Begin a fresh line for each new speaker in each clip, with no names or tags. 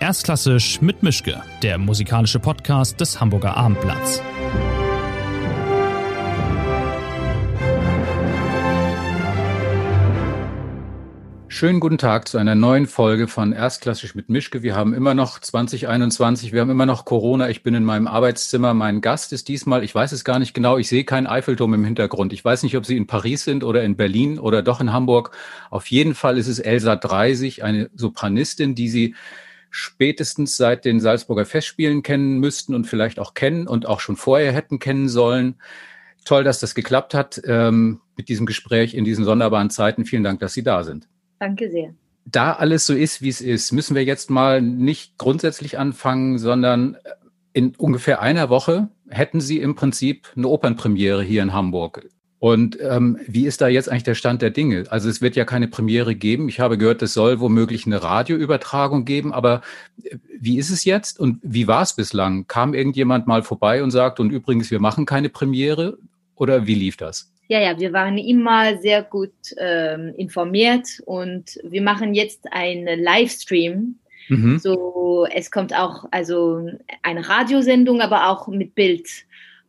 Erstklassisch mit Mischke, der musikalische Podcast des Hamburger Abendblatts.
Schönen guten Tag zu einer neuen Folge von Erstklassisch mit Mischke. Wir haben immer noch 2021, wir haben immer noch Corona. Ich bin in meinem Arbeitszimmer. Mein Gast ist diesmal, ich weiß es gar nicht genau, ich sehe keinen Eiffelturm im Hintergrund. Ich weiß nicht, ob Sie in Paris sind oder in Berlin oder doch in Hamburg. Auf jeden Fall ist es Elsa Dreisig, eine Sopranistin, die Sie spätestens seit den Salzburger Festspielen kennen müssten und vielleicht auch kennen und auch schon vorher hätten kennen sollen. Toll, dass das geklappt hat ähm, mit diesem Gespräch in diesen sonderbaren Zeiten. Vielen Dank, dass Sie da sind.
Danke sehr.
Da alles so ist, wie es ist, müssen wir jetzt mal nicht grundsätzlich anfangen, sondern in ungefähr einer Woche hätten Sie im Prinzip eine Opernpremiere hier in Hamburg. Und ähm, wie ist da jetzt eigentlich der Stand der Dinge? Also es wird ja keine Premiere geben. Ich habe gehört, es soll womöglich eine Radioübertragung geben. Aber äh, wie ist es jetzt und wie war es bislang? Kam irgendjemand mal vorbei und sagt, und übrigens, wir machen keine Premiere? Oder wie lief das?
Ja, ja, wir waren immer sehr gut ähm, informiert und wir machen jetzt einen Livestream. Mhm. So, es kommt auch also eine Radiosendung, aber auch mit Bild.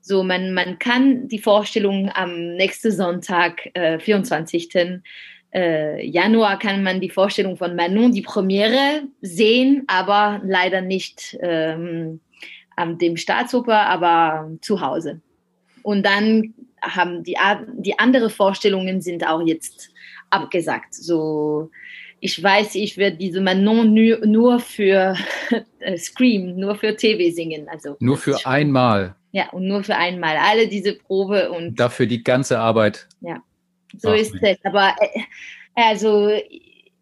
So, man, man kann die Vorstellung am nächsten Sonntag, äh, 24. Äh, Januar, kann man die Vorstellung von Manon, die Premiere, sehen, aber leider nicht ähm, am dem Staatsoper, aber zu Hause. Und dann haben die, die andere Vorstellungen sind auch jetzt abgesagt. So, ich weiß, ich werde diese Manon nur, nur für äh, Scream, nur für TV singen. Also
nur für einmal.
Ja, und nur für einmal. Alle diese Probe und.
Dafür die ganze Arbeit.
Ja, so Ach, ist es. Aber äh, also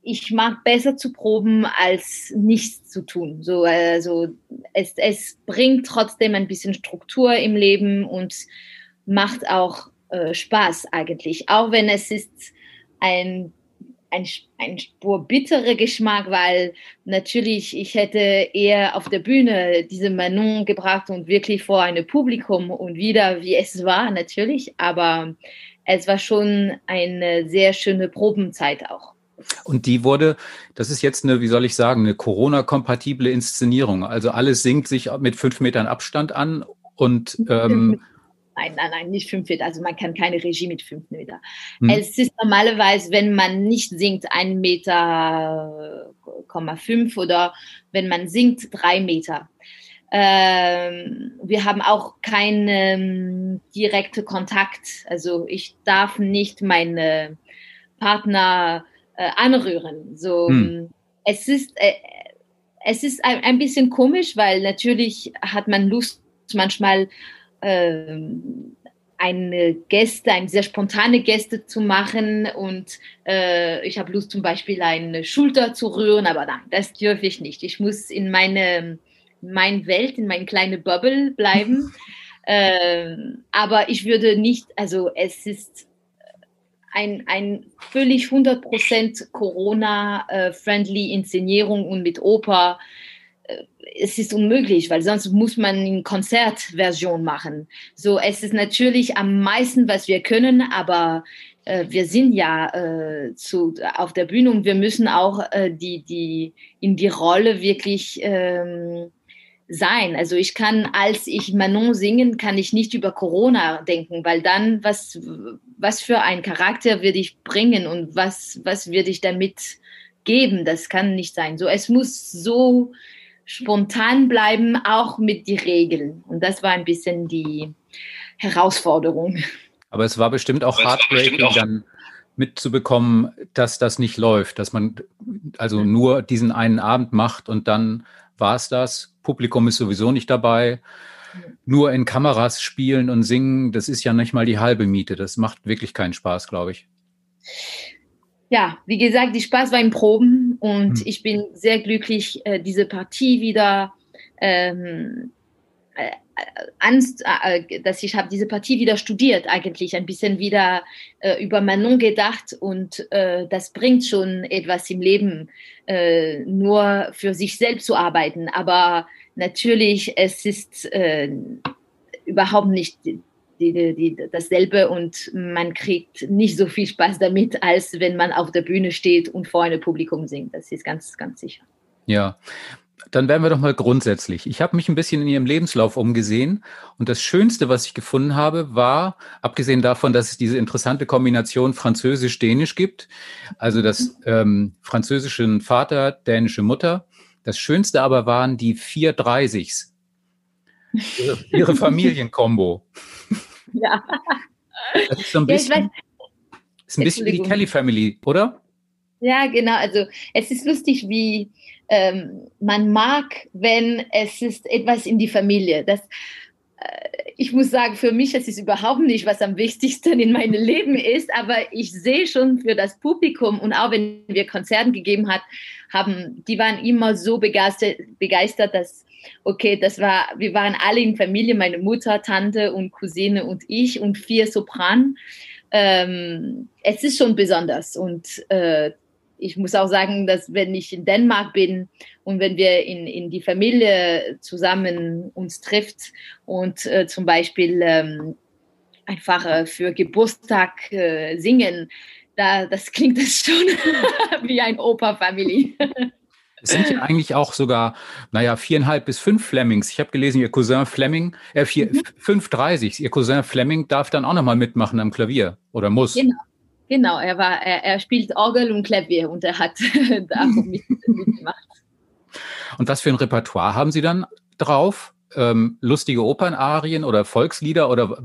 ich mag besser zu proben, als nichts zu tun. So, also es, es bringt trotzdem ein bisschen Struktur im Leben und macht auch äh, Spaß eigentlich. Auch wenn es ist ein ein, ein Spur bitterer Geschmack, weil natürlich ich hätte eher auf der Bühne diese Manon gebracht und wirklich vor einem Publikum und wieder wie es war natürlich, aber es war schon eine sehr schöne Probenzeit auch.
Und die wurde, das ist jetzt eine, wie soll ich sagen, eine Corona-kompatible Inszenierung. Also alles singt sich mit fünf Metern Abstand an und ähm,
Nein, nein, nein, nicht fünf Meter. Also man kann keine Regie mit fünf Meter. Hm. Es ist normalerweise, wenn man nicht singt, ein Meter, fünf oder wenn man singt, drei Meter. Ähm, wir haben auch keinen ähm, direkten Kontakt. Also ich darf nicht meine Partner äh, anrühren. So, hm. es ist, äh, es ist ein, ein bisschen komisch, weil natürlich hat man Lust manchmal ähm, eine Gäste, eine sehr spontane Gäste zu machen und äh, ich habe Lust zum Beispiel eine Schulter zu rühren, aber nein, das dürfe ich nicht. Ich muss in meine, meine Welt, in meine kleine Bubble bleiben. äh, aber ich würde nicht, also es ist ein, ein völlig 100% Corona-friendly Inszenierung und mit Oper es ist unmöglich, weil sonst muss man eine Konzertversion machen. So, es ist natürlich am meisten, was wir können, aber äh, wir sind ja äh, zu, auf der Bühne und wir müssen auch äh, die, die, in die Rolle wirklich ähm, sein. Also ich kann, als ich Manon singen, kann ich nicht über Corona denken, weil dann, was, was für ein Charakter würde ich bringen und was, was würde ich damit geben? Das kann nicht sein. So, es muss so spontan bleiben, auch mit den Regeln. Und das war ein bisschen die Herausforderung.
Aber es war bestimmt auch heartbreaking, dann mitzubekommen, dass das nicht läuft, dass man also nur diesen einen Abend macht und dann war es das. Publikum ist sowieso nicht dabei. Nur in Kameras spielen und singen, das ist ja nicht mal die halbe Miete. Das macht wirklich keinen Spaß, glaube ich
ja, wie gesagt, die Spaß war im Proben und mhm. ich bin sehr glücklich, äh, diese Partie wieder, ähm, äh, Angst, äh, dass ich habe diese Partie wieder studiert, eigentlich ein bisschen wieder äh, über Manon gedacht und äh, das bringt schon etwas im Leben, äh, nur für sich selbst zu arbeiten. Aber natürlich, es ist äh, überhaupt nicht die, die, dasselbe und man kriegt nicht so viel Spaß damit, als wenn man auf der Bühne steht und vor einem Publikum singt. Das ist ganz, ganz sicher.
Ja. dann werden wir doch mal grundsätzlich. Ich habe mich ein bisschen in Ihrem Lebenslauf umgesehen und das Schönste, was ich gefunden habe, war, abgesehen davon, dass es diese interessante Kombination Französisch-Dänisch gibt, also das ähm, französische Vater, dänische Mutter. Das Schönste aber waren die vier Dreißigs. Ihre, ihre Familienkombo.
Ja.
Das ist so ein bisschen, ja, ist ein bisschen wie die Kelly Family, oder?
Ja, genau. Also es ist lustig, wie ähm, man mag, wenn es ist etwas in die Familie. Das, äh, ich muss sagen, für mich, das ist überhaupt nicht, was am wichtigsten in meinem Leben ist, aber ich sehe schon für das Publikum und auch wenn wir Konzerten gegeben hat, haben, die waren immer so begeistert, begeistert, dass okay, das war, wir waren alle in Familie, meine Mutter, Tante und Cousine und ich und vier Sopran. Ähm, es ist schon besonders und äh, ich muss auch sagen, dass wenn ich in Dänemark bin und wenn wir in, in die Familie zusammen uns trifft und äh, zum Beispiel ähm, einfach äh, für Geburtstag äh, singen, da, das klingt das schon wie ein Opa-Family.
Es sind ja eigentlich auch sogar, naja, viereinhalb bis fünf Flemings. Ich habe gelesen, Ihr Cousin Fleming, äh, vier, mhm. fünf dreißig. Ihr Cousin Fleming darf dann auch nochmal mitmachen am Klavier oder muss.
Genau. Genau, er war, er, er spielt Orgel und Klavier und er hat da mit, mitgemacht.
Und was für ein Repertoire haben Sie dann drauf? Ähm, lustige Opernarien oder Volkslieder oder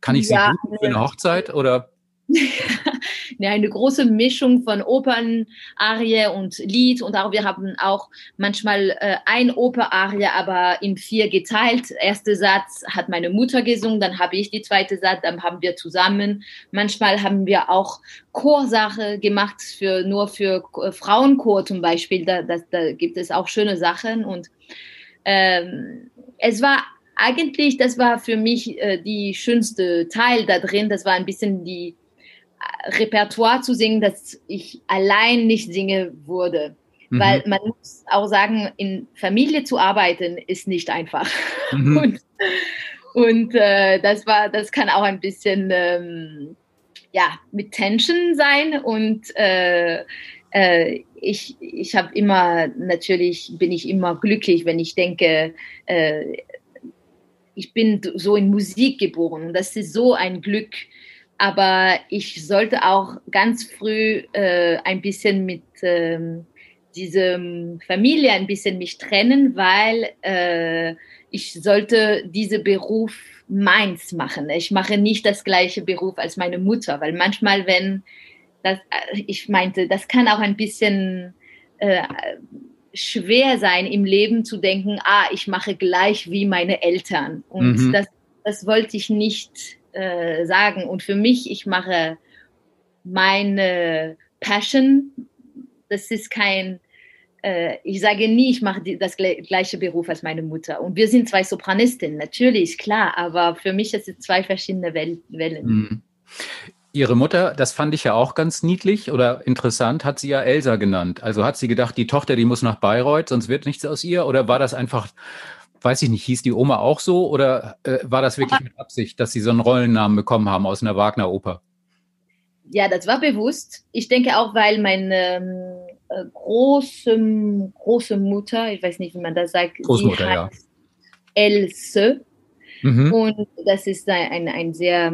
kann ich sie ja, für eine Hochzeit oder?
eine große Mischung von Opernarie und Lied und auch wir haben auch manchmal äh, ein Operarie, aber in vier geteilt. Erster Satz hat meine Mutter gesungen, dann habe ich die zweite Satz, dann haben wir zusammen. Manchmal haben wir auch Chorsache gemacht für nur für äh, Frauenchor zum Beispiel. Da, das, da gibt es auch schöne Sachen und ähm, es war eigentlich, das war für mich äh, die schönste Teil da drin. Das war ein bisschen die Repertoire zu singen, das ich allein nicht singe würde. Mhm. Weil man muss auch sagen, in Familie zu arbeiten ist nicht einfach. Mhm. Und, und äh, das war, das kann auch ein bisschen ähm, ja, mit Tension sein. Und äh, äh, ich, ich habe immer, natürlich bin ich immer glücklich, wenn ich denke, äh, ich bin so in Musik geboren. Und das ist so ein Glück, aber ich sollte auch ganz früh äh, ein bisschen mit ähm, diesem Familie ein bisschen mich trennen, weil äh, ich sollte diesen Beruf meins machen. Ich mache nicht das gleiche Beruf als meine Mutter, weil manchmal, wenn das, äh, ich meinte, das kann auch ein bisschen äh, schwer sein im Leben zu denken, ah, ich mache gleich wie meine Eltern. Und mhm. das, das wollte ich nicht äh, sagen. Und für mich, ich mache meine Passion. Das ist kein, äh, ich sage nie, ich mache die, das gleiche Beruf als meine Mutter. Und wir sind zwei Sopranistinnen, natürlich, klar, aber für mich ist es zwei verschiedene Wel Wellen. Mhm.
Ihre Mutter, das fand ich ja auch ganz niedlich oder interessant, hat sie ja Elsa genannt. Also hat sie gedacht, die Tochter, die muss nach Bayreuth, sonst wird nichts aus ihr? Oder war das einfach weiß ich nicht, hieß die Oma auch so oder äh, war das wirklich mit Absicht, dass Sie so einen Rollennamen bekommen haben aus einer Wagner-Oper?
Ja, das war bewusst. Ich denke auch, weil meine ähm, äh, große, große Mutter, ich weiß nicht, wie man das sagt,
Großmutter, ja.
Else. Mhm. Und das ist ein, ein, ein sehr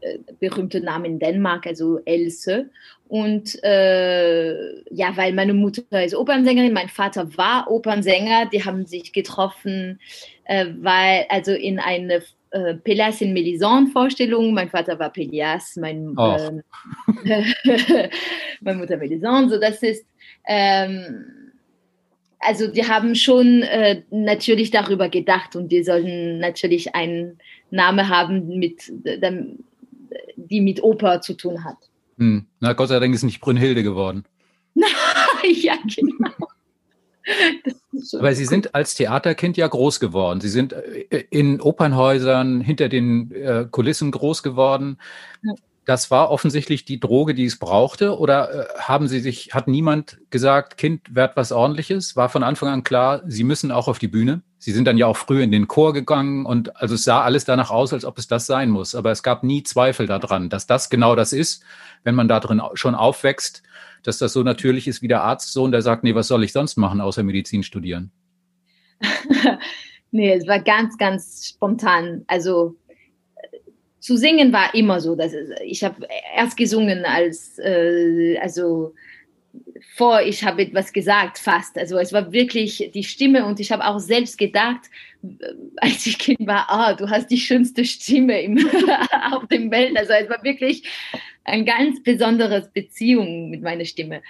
äh, berühmter Name in Dänemark, also Else. Und äh, ja, weil meine Mutter ist Opernsängerin, mein Vater war Opernsänger, die haben sich getroffen, äh, weil, also in eine äh, Pelias in Melisande Vorstellung. Mein Vater war Pelias, mein, äh, meine Mutter Melisande. So, das ist, ähm, also die haben schon äh, natürlich darüber gedacht und die sollten natürlich einen Namen haben, mit, die mit Oper zu tun hat.
Hm. Na, Gott sei Dank ist nicht Brünnhilde geworden.
ja, genau.
Aber Sie sind als Theaterkind ja groß geworden. Sie sind äh, in Opernhäusern hinter den äh, Kulissen groß geworden. Das war offensichtlich die Droge, die es brauchte. Oder äh, haben Sie sich, hat niemand gesagt, Kind, werd was ordentliches? War von Anfang an klar, Sie müssen auch auf die Bühne? Sie sind dann ja auch früh in den Chor gegangen und also es sah alles danach aus, als ob es das sein muss. Aber es gab nie Zweifel daran, dass das genau das ist, wenn man da drin schon aufwächst, dass das so natürlich ist wie der Arztsohn, der sagt, nee, was soll ich sonst machen, außer Medizin studieren?
nee, es war ganz, ganz spontan. Also zu singen war immer so. Dass ich habe erst gesungen als, äh, also vor ich habe etwas gesagt fast. Also es war wirklich die Stimme und ich habe auch selbst gedacht, als ich Kind war, ah, du hast die schönste Stimme im, auf dem Welt. Also es war wirklich ein ganz besonderes Beziehung mit meiner Stimme.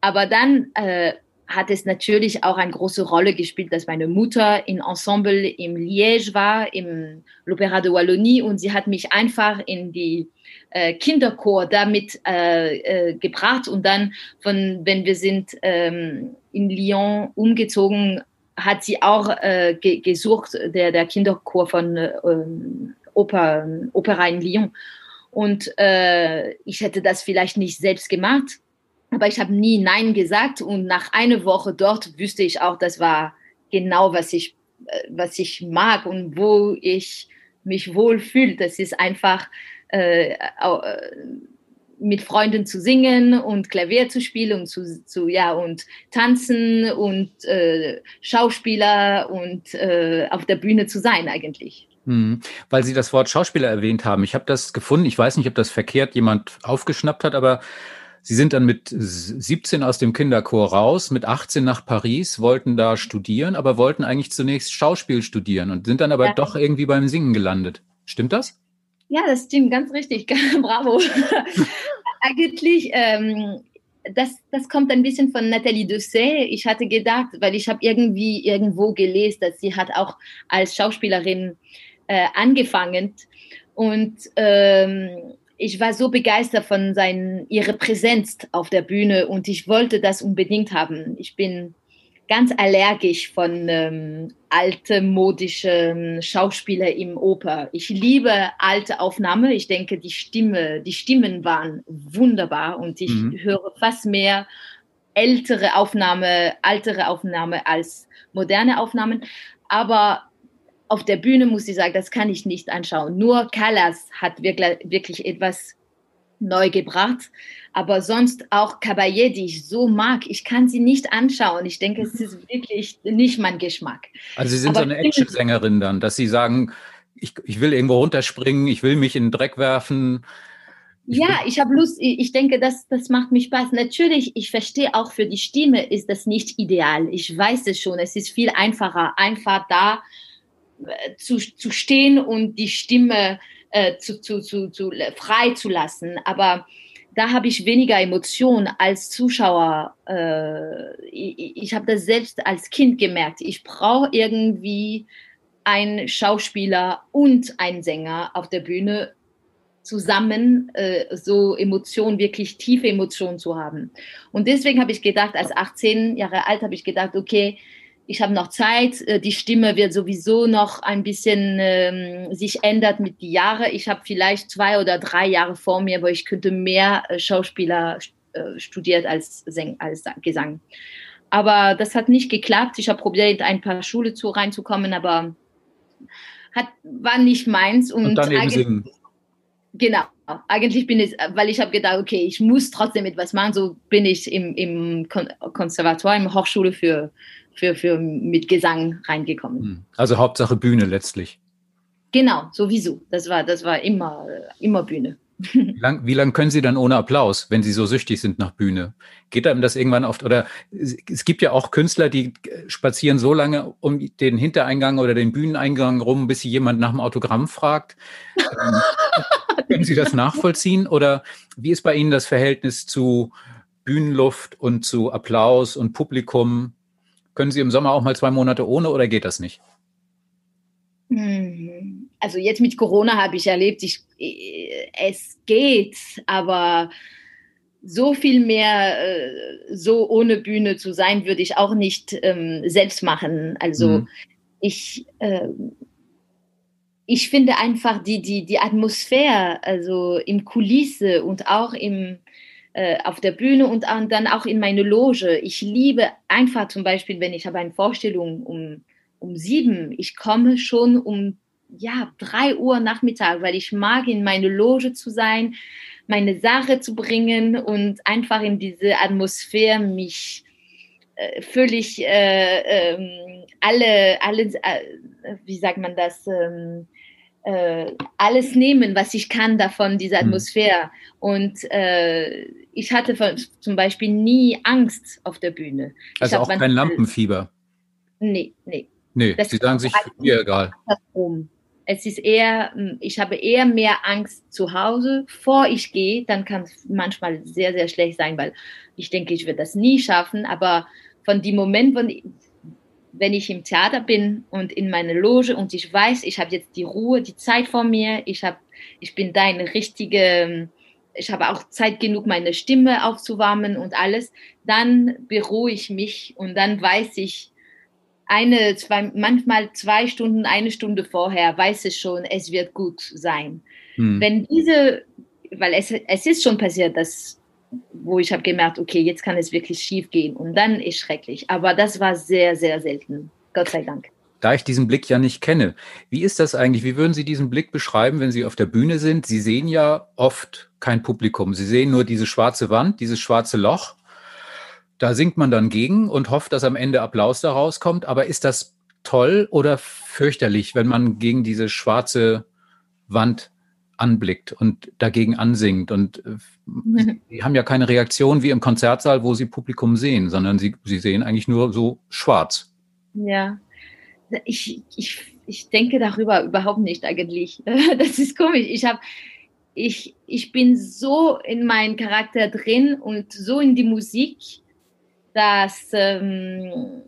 Aber dann äh, hat es natürlich auch eine große Rolle gespielt, dass meine Mutter in Ensemble im Liège war, im L'Opéra de Wallonie, und sie hat mich einfach in die äh, Kinderchor damit äh, äh, gebracht. Und dann, von, wenn wir sind ähm, in Lyon umgezogen, hat sie auch äh, ge gesucht, der, der Kinderchor von äh, Oper, Opera in Lyon. Und äh, ich hätte das vielleicht nicht selbst gemacht, aber ich habe nie Nein gesagt. Und nach einer Woche dort wüsste ich auch, das war genau, was ich, äh, was ich mag und wo ich mich wohlfühle. Das ist einfach äh, äh, mit Freunden zu singen und Klavier zu spielen und zu, zu ja und tanzen und äh, Schauspieler und äh, auf der Bühne zu sein eigentlich.
Hm, weil Sie das Wort Schauspieler erwähnt haben. Ich habe das gefunden. Ich weiß nicht, ob das verkehrt jemand aufgeschnappt hat, aber Sie sind dann mit 17 aus dem Kinderchor raus, mit 18 nach Paris, wollten da studieren, aber wollten eigentlich zunächst Schauspiel studieren und sind dann aber ja. doch irgendwie beim Singen gelandet. Stimmt das?
Ja, das stimmt, ganz richtig. Bravo. eigentlich, ähm, das, das kommt ein bisschen von Nathalie Dessay. Ich hatte gedacht, weil ich habe irgendwie irgendwo gelesen, dass sie hat auch als Schauspielerin äh, angefangen und ähm, ich war so begeistert von seinen, ihrer Präsenz auf der Bühne und ich wollte das unbedingt haben. Ich bin ganz allergisch von ähm, alte modischen Schauspieler im Oper. Ich liebe alte Aufnahmen. Ich denke, die Stimme, die Stimmen waren wunderbar und ich mhm. höre fast mehr ältere Aufnahme, ältere Aufnahme als moderne Aufnahmen. Aber auf der Bühne muss ich sagen, das kann ich nicht anschauen. Nur Callas hat wirklich, wirklich etwas neu gebracht. Aber sonst auch Caballé, die ich so mag, ich kann sie nicht anschauen. Ich denke, es ist wirklich nicht mein Geschmack.
Also Sie sind Aber so eine Actionsängerin dann, dass Sie sagen, ich, ich will irgendwo runterspringen, ich will mich in den Dreck werfen.
Ich ja, ich habe Lust, ich denke, das, das macht mich Spaß. Natürlich, ich verstehe auch für die Stimme ist das nicht ideal. Ich weiß es schon, es ist viel einfacher, einfach da äh, zu, zu stehen und die Stimme äh, zu, zu, zu, zu, frei zu lassen. Aber da habe ich weniger Emotionen als Zuschauer. Äh, ich ich habe das selbst als Kind gemerkt. Ich brauche irgendwie einen Schauspieler und einen Sänger auf der Bühne zusammen, äh, so Emotionen, wirklich tiefe Emotionen zu haben. Und deswegen habe ich gedacht, als 18 Jahre alt habe ich gedacht, okay, ich habe noch Zeit, äh, die Stimme wird sowieso noch ein bisschen ähm, sich ändert mit die Jahre. Ich habe vielleicht zwei oder drei Jahre vor mir, wo ich könnte mehr äh, Schauspieler äh, studiert als, als Gesang. Aber das hat nicht geklappt. Ich habe probiert, ein paar Schule zu reinzukommen, aber hat, war nicht meins.
Und, und dann eben singen.
Genau, eigentlich bin ich, weil ich habe gedacht, okay, ich muss trotzdem etwas machen. So bin ich im, im Konservatoire, im Hochschule für für, für mit Gesang reingekommen. Hm.
Also Hauptsache Bühne letztlich.
Genau, sowieso. Das war, das war immer, immer Bühne.
Wie lange wie lang können Sie dann ohne Applaus, wenn Sie so süchtig sind nach Bühne? Geht einem das irgendwann oft? Oder es gibt ja auch Künstler, die spazieren so lange um den Hintereingang oder den Bühneneingang rum, bis sie jemand nach dem Autogramm fragt. Ähm, können Sie das nachvollziehen? Oder wie ist bei Ihnen das Verhältnis zu Bühnenluft und zu Applaus und Publikum? Können Sie im Sommer auch mal zwei Monate ohne oder geht das nicht?
Hm, also jetzt mit Corona habe ich erlebt, ich, es geht, aber so viel mehr äh, so ohne Bühne zu sein, würde ich auch nicht ähm, selbst machen. Also mhm. ich, äh, ich finde einfach die, die, die Atmosphäre, also im Kulisse und auch im, äh, auf der Bühne und dann auch in meine Loge. Ich liebe einfach zum Beispiel, wenn ich habe eine Vorstellung um, um sieben, ich komme schon um ja, drei Uhr Nachmittag, weil ich mag in meine Loge zu sein, meine Sache zu bringen und einfach in diese Atmosphäre mich äh, völlig äh, ähm, alle, alles, äh, wie sagt man das, ähm, äh, alles nehmen, was ich kann davon, dieser hm. Atmosphäre. Mhm. Und äh, ich hatte zum Beispiel nie Angst auf der Bühne.
Also auch kein Lampenfieber?
Nee, nee.
Nee, das Sie sagen sich, mir egal.
Es ist eher, hm, ich habe eher mehr Angst zu Hause, vor ich gehe, dann kann es manchmal sehr, sehr schlecht sein, weil ich denke, ich werde das nie schaffen, aber von dem Moment, wenn ich im Theater bin und in meiner Loge und ich weiß, ich habe jetzt die Ruhe, die Zeit vor mir, ich, hab, ich bin da eine richtige, ich habe auch Zeit genug, meine Stimme aufzuwärmen und alles, dann beruhige ich mich und dann weiß ich, eine, zwei, manchmal zwei Stunden, eine Stunde vorher weiß ich schon, es wird gut sein. Hm. Wenn diese, weil es, es ist schon passiert, dass wo ich habe gemerkt, okay, jetzt kann es wirklich schief gehen und dann ist schrecklich. Aber das war sehr, sehr selten. Gott sei Dank.
Da ich diesen Blick ja nicht kenne, wie ist das eigentlich? Wie würden Sie diesen Blick beschreiben, wenn Sie auf der Bühne sind? Sie sehen ja oft kein Publikum. Sie sehen nur diese schwarze Wand, dieses schwarze Loch. Da singt man dann gegen und hofft, dass am Ende Applaus daraus kommt. Aber ist das toll oder fürchterlich, wenn man gegen diese schwarze Wand anblickt und dagegen ansingt. Und äh, sie haben ja keine Reaktion wie im Konzertsaal, wo sie Publikum sehen, sondern sie, sie sehen eigentlich nur so schwarz.
Ja, ich, ich, ich denke darüber überhaupt nicht eigentlich. Das ist komisch. Ich habe ich, ich bin so in meinen Charakter drin und so in die Musik, dass ähm,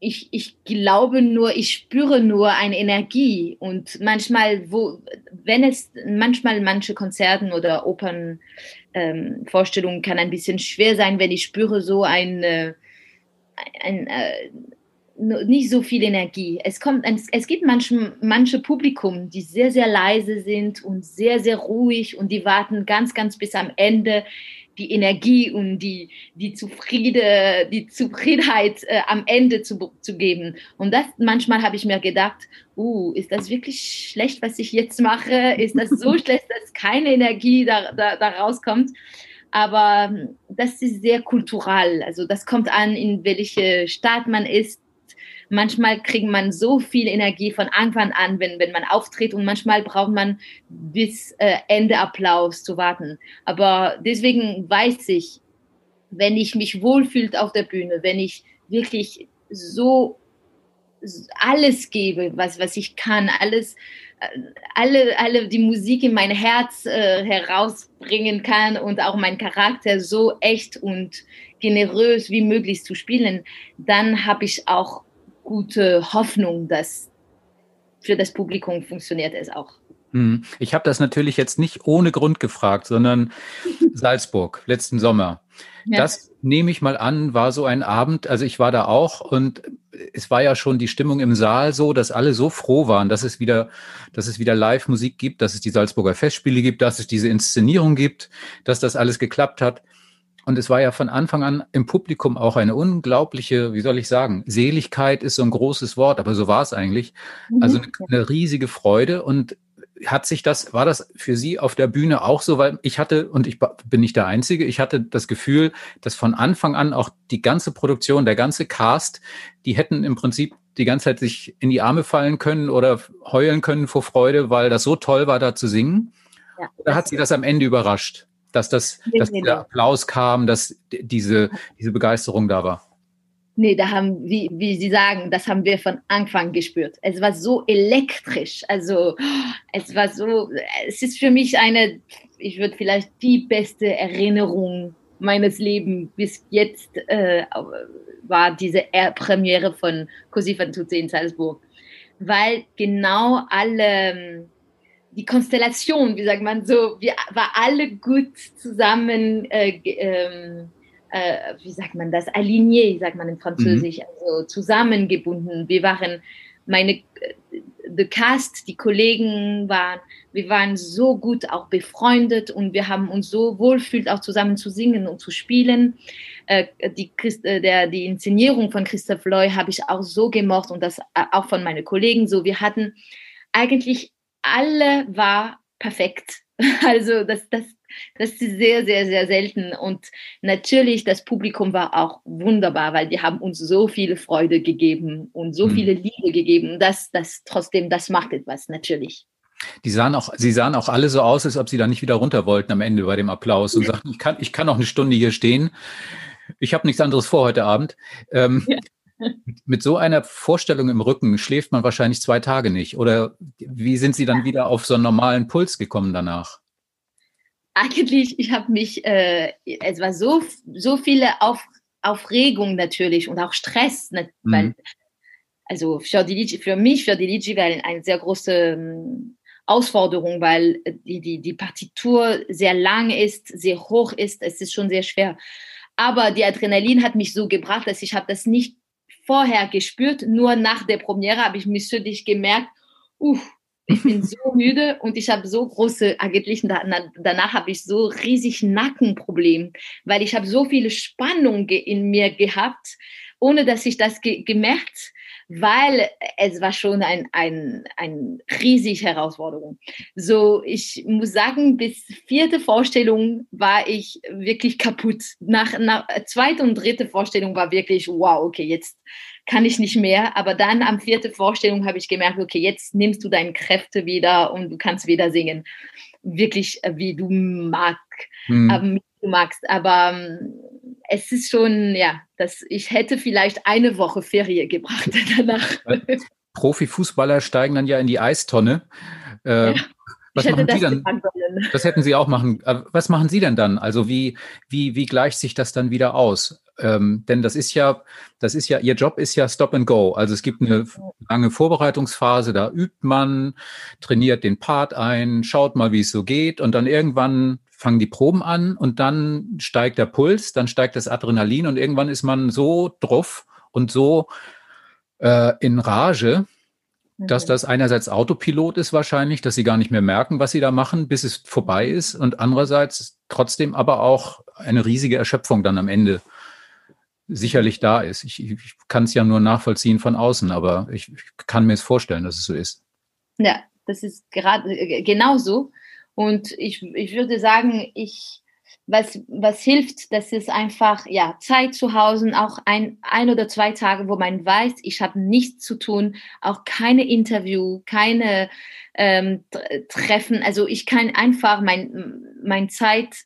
ich, ich glaube nur, ich spüre nur eine Energie und manchmal, wo, wenn es manchmal manche Konzerten oder Opernvorstellungen ähm, kann ein bisschen schwer sein, wenn ich spüre so ein, äh, ein äh, nicht so viel Energie. Es kommt, es gibt manche, manche Publikum, die sehr, sehr leise sind und sehr, sehr ruhig und die warten ganz, ganz bis am Ende die Energie und die, die, Zufriede, die Zufriedenheit äh, am Ende zu, zu geben. Und das manchmal habe ich mir gedacht, uh, ist das wirklich schlecht, was ich jetzt mache? Ist das so schlecht, dass keine Energie da, da, da rauskommt? Aber hm, das ist sehr kultural. Also das kommt an, in welche Stadt man ist, manchmal kriegt man so viel Energie von Anfang an, wenn, wenn man auftritt und manchmal braucht man bis äh, Ende Applaus zu warten. Aber deswegen weiß ich, wenn ich mich wohlfühlt auf der Bühne, wenn ich wirklich so alles gebe, was, was ich kann, alles, äh, alle, alle die Musik in mein Herz äh, herausbringen kann und auch mein Charakter so echt und generös wie möglich zu spielen, dann habe ich auch gute Hoffnung, dass für das Publikum funktioniert es auch.
Hm. Ich habe das natürlich jetzt nicht ohne Grund gefragt, sondern Salzburg letzten Sommer. Ja. Das nehme ich mal an, war so ein Abend, also ich war da auch und es war ja schon die Stimmung im Saal so, dass alle so froh waren, dass es wieder, dass es wieder Live-Musik gibt, dass es die Salzburger Festspiele gibt, dass es diese Inszenierung gibt, dass das alles geklappt hat. Und es war ja von Anfang an im Publikum auch eine unglaubliche, wie soll ich sagen, Seligkeit ist so ein großes Wort, aber so war es eigentlich. Mhm. Also eine, eine riesige Freude und hat sich das, war das für Sie auf der Bühne auch so? Weil ich hatte, und ich bin nicht der Einzige, ich hatte das Gefühl, dass von Anfang an auch die ganze Produktion, der ganze Cast, die hätten im Prinzip die ganze Zeit sich in die Arme fallen können oder heulen können vor Freude, weil das so toll war, da zu singen. Ja, oder hat Sie das am Ende überrascht? Dass das, nee, dass nee, dieser nee. Applaus kam, dass diese, diese Begeisterung da war?
Nee, da haben, wie, wie Sie sagen, das haben wir von Anfang gespürt. Es war so elektrisch. Also, es war so, es ist für mich eine, ich würde vielleicht die beste Erinnerung meines Lebens bis jetzt äh, war diese Premiere von Così fan tutte in Salzburg. Weil genau alle, die Konstellation, wie sagt man so, wir war alle gut zusammen, äh, ähm, äh, wie sagt man das, aligné, sagt man in Französisch, mhm. also zusammengebunden. Wir waren, meine, äh, the cast, die Kollegen waren, wir waren so gut auch befreundet und wir haben uns so wohlfühlt, auch zusammen zu singen und zu spielen. Äh, die, Christ, äh, der, die Inszenierung von Christoph Loy habe ich auch so gemocht und das äh, auch von meinen Kollegen so. Wir hatten eigentlich alle war perfekt. Also das, das, Das ist sehr, sehr, sehr selten. Und natürlich, das Publikum war auch wunderbar, weil die haben uns so viele Freude gegeben und so mhm. viele Liebe gegeben. Das, das trotzdem, das macht etwas, natürlich.
Die sahen auch, sie sahen auch alle so aus, als ob sie da nicht wieder runter wollten am Ende bei dem Applaus und sagten, ich kann, ich kann auch eine Stunde hier stehen. Ich habe nichts anderes vor heute Abend. Ähm, ja. Mit so einer Vorstellung im Rücken schläft man wahrscheinlich zwei Tage nicht. Oder wie sind Sie dann wieder auf so einen normalen Puls gekommen danach?
Eigentlich, ich habe mich, äh, es war so, so viele auf, Aufregung natürlich und auch Stress, ne, mhm. weil, also für, die, für mich, für die Ligi war eine sehr große ähm, Herausforderung, weil die, die, die Partitur sehr lang ist, sehr hoch ist. Es ist schon sehr schwer. Aber die Adrenalin hat mich so gebracht, dass ich habe das nicht vorher gespürt. Nur nach der Premiere habe ich mich wirklich gemerkt, uh, ich bin so müde und ich habe so große, eigentlich danach habe ich so riesig Nackenproblem, weil ich habe so viele Spannung in mir gehabt, ohne dass ich das ge gemerkt weil es war schon ein, ein, ein riesig Herausforderung. So, ich muss sagen, bis vierte Vorstellung war ich wirklich kaputt. Nach, nach zweite und dritte Vorstellung war wirklich, wow, okay, jetzt kann ich nicht mehr. Aber dann am vierte Vorstellung habe ich gemerkt, okay, jetzt nimmst du deine Kräfte wieder und du kannst wieder singen. Wirklich, äh, wie du magst. Hm. Du magst. Aber ähm, es ist schon, ja, dass ich hätte vielleicht eine Woche Ferie gebracht danach.
Profifußballer steigen dann ja in die Eistonne. Äh, ja. Was machen Sie dann? Das hätten Sie auch machen. Äh, was machen Sie denn dann? Also wie, wie, wie gleicht sich das dann wieder aus? Ähm, denn das ist ja, das ist ja, Ihr Job ist ja Stop and Go. Also es gibt eine lange Vorbereitungsphase, da übt man, trainiert den Part ein, schaut mal, wie es so geht und dann irgendwann fangen die Proben an und dann steigt der Puls, dann steigt das Adrenalin und irgendwann ist man so drauf und so äh, in Rage, dass mhm. das einerseits Autopilot ist wahrscheinlich, dass sie gar nicht mehr merken, was sie da machen, bis es vorbei ist und andererseits trotzdem aber auch eine riesige Erschöpfung dann am Ende sicherlich da ist. Ich, ich kann es ja nur nachvollziehen von außen, aber ich, ich kann mir es vorstellen, dass es so ist.
Ja, das ist gerade äh, genauso. Und ich, ich würde sagen, ich, was, was hilft, das ist einfach ja, Zeit zu Hause, auch ein, ein oder zwei Tage, wo man weiß, ich habe nichts zu tun, auch keine Interview, keine ähm, Treffen. Also ich kann einfach mein, mein Zeit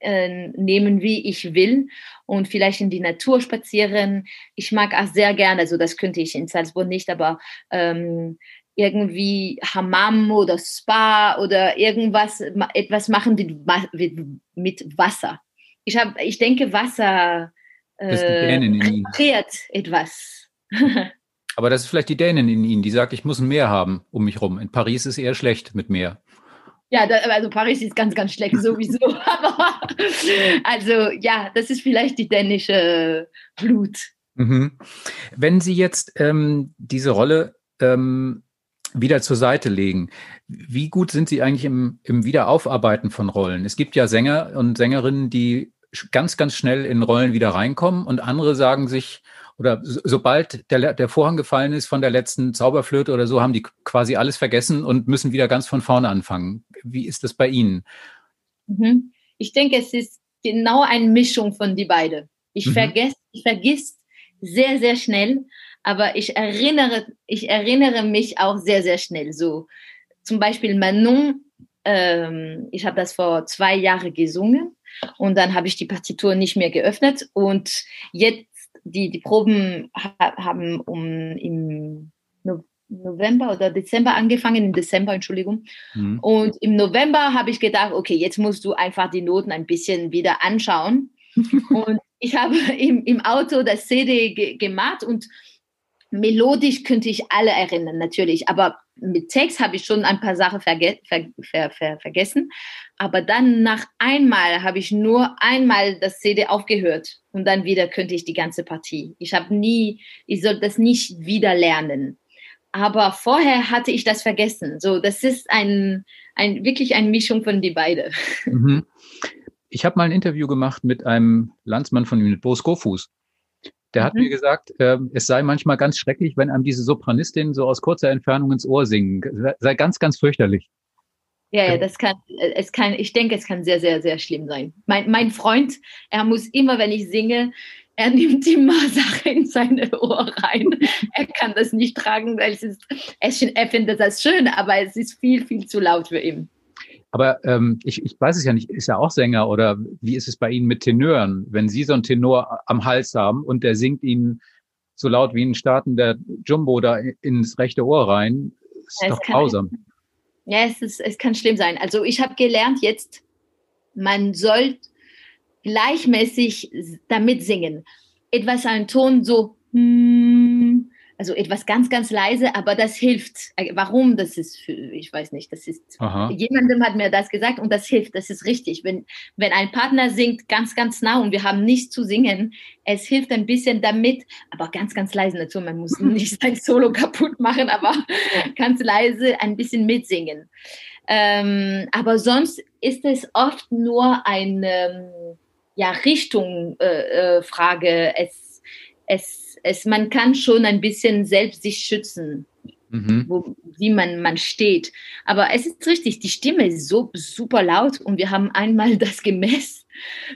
äh, nehmen, wie ich will und vielleicht in die Natur spazieren. Ich mag auch sehr gerne, also das könnte ich in Salzburg nicht, aber ähm, irgendwie Hammam oder Spa oder irgendwas, etwas machen mit, mit Wasser. Ich, hab, ich denke, Wasser äh, etwas.
Aber das ist vielleicht die Dänin in Ihnen, die sagt, ich muss ein Meer haben um mich rum. In Paris ist eher schlecht mit Meer.
Ja, da, also Paris ist ganz, ganz schlecht sowieso. Aber also ja, das ist vielleicht die dänische Blut.
Mhm. Wenn Sie jetzt ähm, diese Rolle ähm, wieder zur Seite legen. Wie gut sind Sie eigentlich im, im Wiederaufarbeiten von Rollen? Es gibt ja Sänger und Sängerinnen, die ganz, ganz schnell in Rollen wieder reinkommen und andere sagen sich, oder sobald der, der Vorhang gefallen ist von der letzten Zauberflöte oder so, haben die quasi alles vergessen und müssen wieder ganz von vorne anfangen. Wie ist das bei Ihnen?
Mhm. Ich denke, es ist genau eine Mischung von die beiden. Ich mhm. vergesse, ich vergiss sehr, sehr schnell, aber ich erinnere, ich erinnere mich auch sehr, sehr schnell. So zum Beispiel Manon, ähm, ich habe das vor zwei Jahren gesungen und dann habe ich die Partitur nicht mehr geöffnet und jetzt die, die Proben haben um im November oder Dezember angefangen, im Dezember, Entschuldigung. Mhm. Und im November habe ich gedacht, okay, jetzt musst du einfach die Noten ein bisschen wieder anschauen. und ich habe im, im Auto das CD ge gemacht und melodisch könnte ich alle erinnern, natürlich, aber mit Text habe ich schon ein paar Sachen verge ver ver ver vergessen. Aber dann nach einmal habe ich nur einmal das CD aufgehört und dann wieder könnte ich die ganze Partie. Ich habe nie, ich soll das nicht wieder lernen. Aber vorher hatte ich das vergessen. So, das ist ein, ein wirklich eine Mischung von die beiden. Mhm.
Ich habe mal ein Interview gemacht mit einem Landsmann von ihm, mit Bo Skofus. Der hat mhm. mir gesagt, äh, es sei manchmal ganz schrecklich, wenn einem diese Sopranistinnen so aus kurzer Entfernung ins Ohr singen. Sei ganz, ganz fürchterlich.
Ja, ja, das kann, es kann, ich denke, es kann sehr, sehr, sehr schlimm sein. Mein, mein Freund, er muss immer, wenn ich singe, er nimmt immer Sachen in seine Ohr rein. er kann das nicht tragen, weil es ist, er findet das schön, aber es ist viel, viel zu laut für ihn.
Aber ähm, ich, ich weiß es ja nicht, ist er auch Sänger oder wie ist es bei Ihnen mit Tenören? Wenn Sie so einen Tenor am Hals haben und der singt Ihnen so laut wie ein startender Jumbo da ins rechte Ohr rein, ist ja, doch grausam.
Ja, es, ist, es kann schlimm sein. Also ich habe gelernt jetzt, man soll gleichmäßig damit singen. Etwas einen Ton so, hm, also etwas ganz, ganz leise, aber das hilft. Äh, warum? Das ist, für, ich weiß nicht, das ist, Aha. jemandem hat mir das gesagt und das hilft, das ist richtig. Wenn, wenn ein Partner singt ganz, ganz nah und wir haben nichts zu singen, es hilft ein bisschen damit, aber ganz, ganz leise dazu. Man muss nicht sein Solo kaputt machen, aber ganz leise ein bisschen mitsingen. Ähm, aber sonst ist es oft nur eine, ja, Richtung äh, äh, Frage. Es, es, es, man kann schon ein bisschen selbst sich schützen, mhm. wo, wie man, man steht. Aber es ist richtig, die Stimme ist so super laut und wir haben einmal das gemessen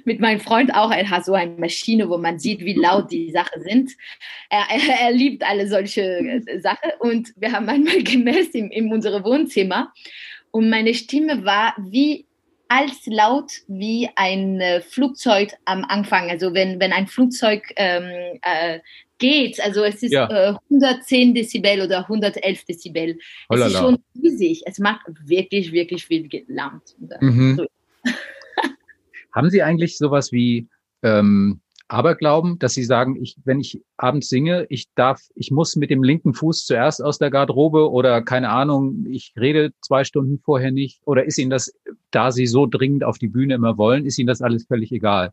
mit meinem Freund auch. Er hat so eine Maschine, wo man sieht, wie laut die Sachen sind. Er, er, er liebt alle solche äh, Sachen und wir haben einmal gemessen in, in unserem Wohnzimmer und meine Stimme war wie als laut wie ein äh, Flugzeug am Anfang. Also wenn, wenn ein Flugzeug ähm, äh, geht, also es ist ja. äh, 110 Dezibel oder 111 Dezibel. Holala. Es ist schon riesig. Es macht wirklich, wirklich viel Lärm. Mhm. So.
Haben Sie eigentlich sowas wie ähm, Aberglauben, dass sie sagen, ich, wenn ich abends singe, ich darf, ich muss mit dem linken Fuß zuerst aus der Garderobe oder keine Ahnung, ich rede zwei Stunden vorher nicht? Oder ist Ihnen das, da Sie so dringend auf die Bühne immer wollen, ist Ihnen das alles völlig egal?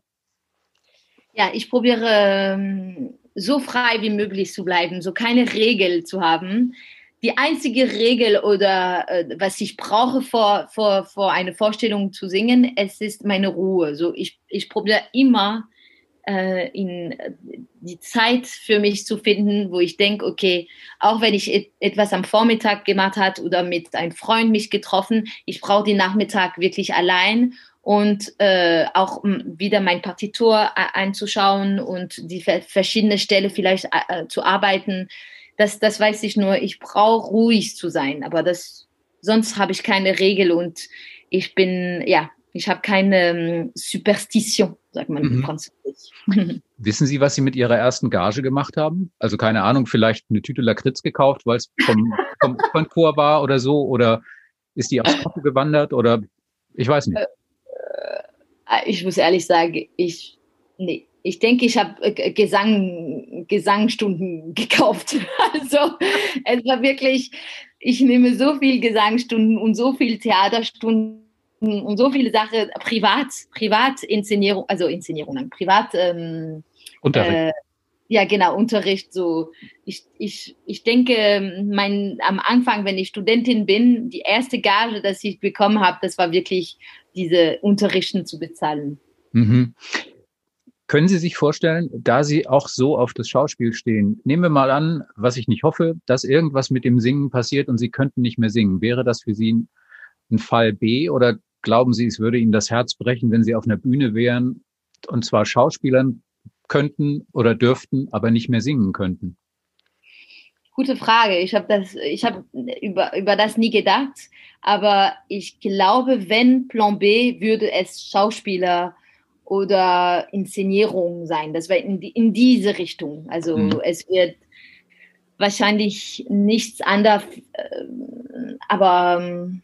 Ja, ich probiere ähm, so frei wie möglich zu bleiben, so keine Regel zu haben. Die einzige Regel oder äh, was ich brauche vor, vor, vor eine Vorstellung zu singen, es ist meine Ruhe. So ich, ich probiere immer äh, in äh, die Zeit für mich zu finden, wo ich denke, okay, auch wenn ich et etwas am Vormittag gemacht hat oder mit einem Freund mich getroffen, ich brauche den Nachmittag wirklich allein und äh, auch wieder mein Partitur äh, einzuschauen und die verschiedene Stelle vielleicht äh, zu arbeiten. Das, das weiß ich nur. Ich brauche ruhig zu sein, aber das sonst habe ich keine Regel und ich bin ja ich habe keine ähm, Superstition, sagt man mhm. Französisch.
Wissen Sie, was Sie mit Ihrer ersten Gage gemacht haben? Also keine Ahnung, vielleicht eine Tüte Lakritz gekauft, weil es vom, vom Opernchor war oder so? Oder ist die aufs Kopf gewandert? Oder ich weiß nicht. Äh,
ich muss ehrlich sagen, ich, nee, ich denke, ich habe äh, Gesang, Gesangstunden gekauft. Also es war wirklich, ich nehme so viel Gesangstunden und so viel Theaterstunden und so viele Sachen, privat, Privatinszenierung, also Inszenierungen, Privat, ähm, Unterricht. Äh, ja, genau, Unterricht. So, ich, ich, ich denke, mein, am Anfang, wenn ich Studentin bin, die erste Gage, das ich bekommen habe, das war wirklich diese Unterrichten zu bezahlen. Mhm.
Können Sie sich vorstellen, da Sie auch so auf das Schauspiel stehen, nehmen wir mal an, was ich nicht hoffe, dass irgendwas mit dem Singen passiert und Sie könnten nicht mehr singen. Wäre das für Sie ein Fall B oder Glauben Sie, es würde Ihnen das Herz brechen, wenn Sie auf einer Bühne wären und zwar Schauspielern könnten oder dürften, aber nicht mehr singen könnten?
Gute Frage. Ich habe das, ich habe über, über das nie gedacht, aber ich glaube, wenn Plan B würde es Schauspieler oder Inszenierung sein. Das wäre in, die, in diese Richtung. Also mhm. es wird wahrscheinlich nichts anderes, äh, aber ähm,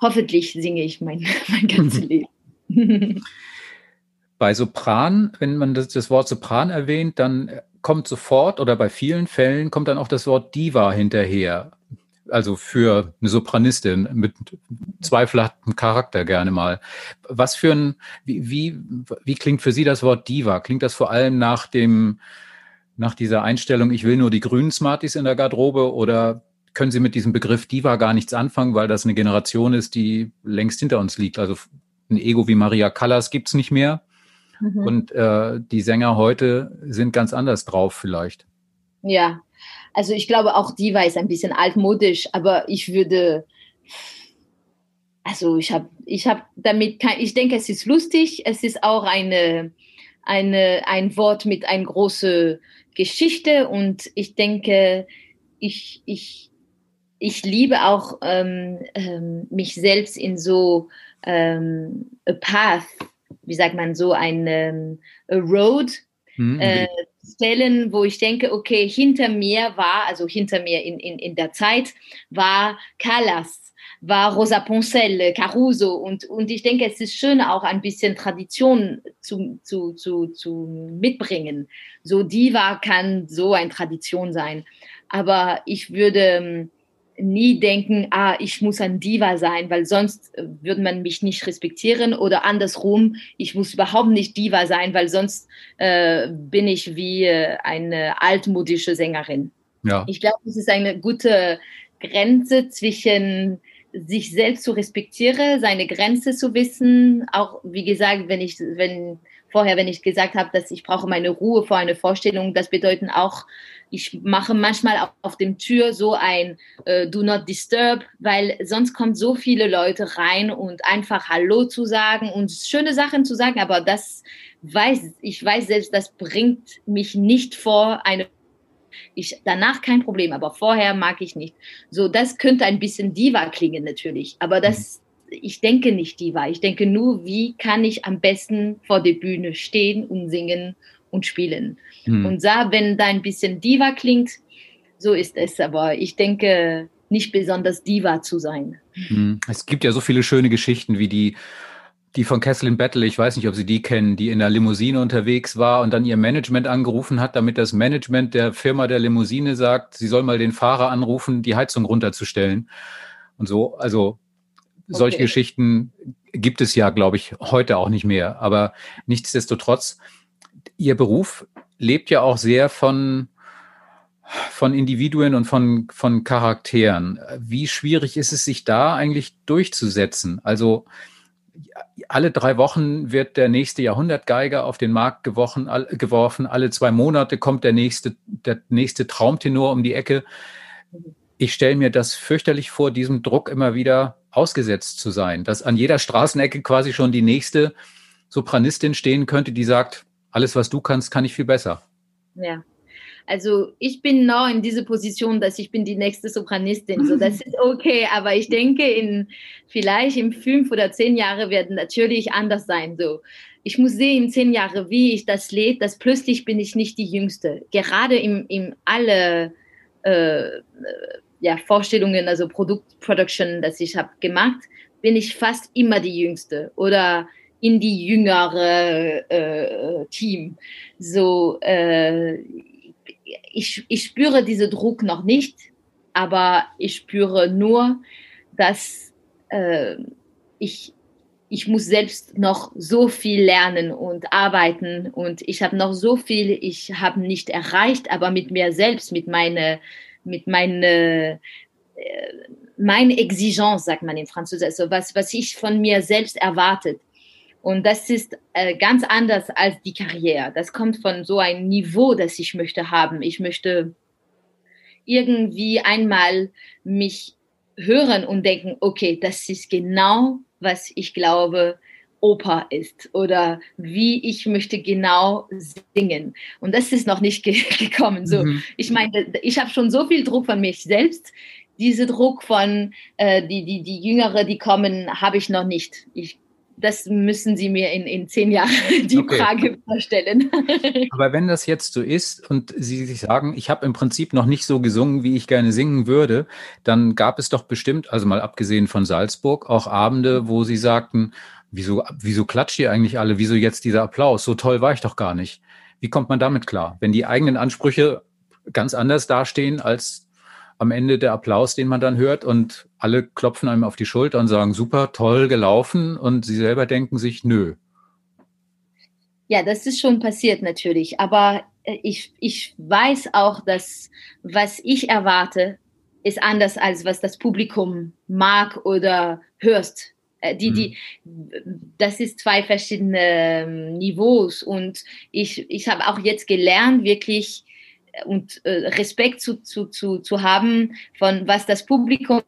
hoffentlich singe ich mein, mein ganzes Leben.
Bei Sopran, wenn man das, das, Wort Sopran erwähnt, dann kommt sofort oder bei vielen Fällen kommt dann auch das Wort Diva hinterher. Also für eine Sopranistin mit zweifelhaftem Charakter gerne mal. Was für ein, wie, wie, wie klingt für Sie das Wort Diva? Klingt das vor allem nach dem, nach dieser Einstellung, ich will nur die grünen Smarties in der Garderobe oder können Sie mit diesem Begriff Diva gar nichts anfangen, weil das eine Generation ist, die längst hinter uns liegt. Also ein Ego wie Maria Callas gibt's nicht mehr. Mhm. Und äh, die Sänger heute sind ganz anders drauf vielleicht.
Ja, also ich glaube auch Diva ist ein bisschen altmodisch, aber ich würde, also ich habe ich hab damit kein, ich denke, es ist lustig, es ist auch eine, eine, ein Wort mit einer großen Geschichte und ich denke, ich, ich, ich liebe auch ähm, ähm, mich selbst in so ähm, a path, wie sagt man so, ein ähm, road mhm. äh, stellen, wo ich denke, okay, hinter mir war, also hinter mir in, in, in der Zeit, war Callas war Rosa Poncel, Caruso und, und ich denke, es ist schön auch ein bisschen Tradition zu, zu, zu, zu mitbringen. So Diva kann so eine Tradition sein, aber ich würde ähm, nie denken, ah, ich muss ein Diva sein, weil sonst äh, würde man mich nicht respektieren oder andersrum, ich muss überhaupt nicht Diva sein, weil sonst äh, bin ich wie äh, eine altmodische Sängerin. Ja. Ich glaube, es ist eine gute Grenze zwischen sich selbst zu respektieren, seine Grenze zu wissen. Auch wie gesagt, wenn ich, wenn vorher, wenn ich gesagt habe, dass ich brauche meine Ruhe vor einer Vorstellung, das bedeutet auch, ich mache manchmal auf dem Tür so ein äh, Do Not Disturb, weil sonst kommt so viele Leute rein und einfach Hallo zu sagen und schöne Sachen zu sagen, aber das weiß, ich weiß selbst, das bringt mich nicht vor eine ich danach kein Problem, aber vorher mag ich nicht. So, das könnte ein bisschen Diva klingen natürlich, aber das, mhm. ich denke nicht Diva. Ich denke nur, wie kann ich am besten vor der Bühne stehen und singen und spielen. Mhm. Und da, wenn da ein bisschen Diva klingt, so ist es. Aber ich denke nicht besonders Diva zu sein.
Mhm. Es gibt ja so viele schöne Geschichten wie die die von Kesselin Battle, ich weiß nicht, ob Sie die kennen, die in der Limousine unterwegs war und dann ihr Management angerufen hat, damit das Management der Firma der Limousine sagt, sie soll mal den Fahrer anrufen, die Heizung runterzustellen. Und so, also solche okay. Geschichten gibt es ja, glaube ich, heute auch nicht mehr. Aber nichtsdestotrotz, Ihr Beruf lebt ja auch sehr von, von Individuen und von, von Charakteren. Wie schwierig ist es, sich da eigentlich durchzusetzen? Also alle drei Wochen wird der nächste Jahrhundertgeiger auf den Markt geworfen, geworfen. Alle zwei Monate kommt der nächste, der nächste Traumtenor um die Ecke. Ich stelle mir das fürchterlich vor, diesem Druck immer wieder ausgesetzt zu sein, dass an jeder Straßenecke quasi schon die nächste Sopranistin stehen könnte, die sagt, alles, was du kannst, kann ich viel besser.
Ja. Also ich bin noch in dieser Position, dass ich bin die nächste Sopranistin. So, das ist okay, aber ich denke, in vielleicht in fünf oder zehn Jahren werden natürlich anders sein. So, ich muss sehen in zehn Jahren, wie ich das lebe, dass plötzlich bin ich nicht die Jüngste. Gerade im, im alle äh, ja, Vorstellungen, also Produktproduction, das ich habe gemacht, bin ich fast immer die Jüngste oder in die jüngere äh, Team. So, äh, ich, ich spüre diesen Druck noch nicht, aber ich spüre nur, dass äh, ich, ich muss selbst noch so viel lernen und arbeiten und ich habe noch so viel, ich habe nicht erreicht, aber mit mir selbst, mit meiner, mit meine, äh, Exigence, sagt man in Französisch, also was, was ich von mir selbst erwartet. Und das ist äh, ganz anders als die Karriere. Das kommt von so einem Niveau, das ich möchte haben. Ich möchte irgendwie einmal mich hören und denken, okay, das ist genau, was ich glaube, Oper ist oder wie ich möchte genau singen. Und das ist noch nicht ge gekommen. So, mhm. ich meine, ich habe schon so viel Druck von mich selbst. Diese Druck von äh, die, die, die Jüngere, die kommen, habe ich noch nicht. Ich das müssen Sie mir in, in zehn Jahren die okay. Frage stellen.
Aber wenn das jetzt so ist und Sie sich sagen, ich habe im Prinzip noch nicht so gesungen, wie ich gerne singen würde, dann gab es doch bestimmt, also mal abgesehen von Salzburg, auch Abende, wo Sie sagten, wieso, wieso klatscht ihr eigentlich alle? Wieso jetzt dieser Applaus? So toll war ich doch gar nicht. Wie kommt man damit klar? Wenn die eigenen Ansprüche ganz anders dastehen als am Ende der Applaus, den man dann hört und alle klopfen einem auf die Schulter und sagen, super, toll gelaufen und sie selber denken sich, nö.
Ja, das ist schon passiert natürlich, aber äh, ich, ich weiß auch, dass was ich erwarte, ist anders als was das Publikum mag oder hörst. Äh, die, die, mhm. das ist zwei verschiedene ähm, Niveaus und ich, ich habe auch jetzt gelernt, wirklich und äh, Respekt zu, zu, zu, zu haben von was das Publikum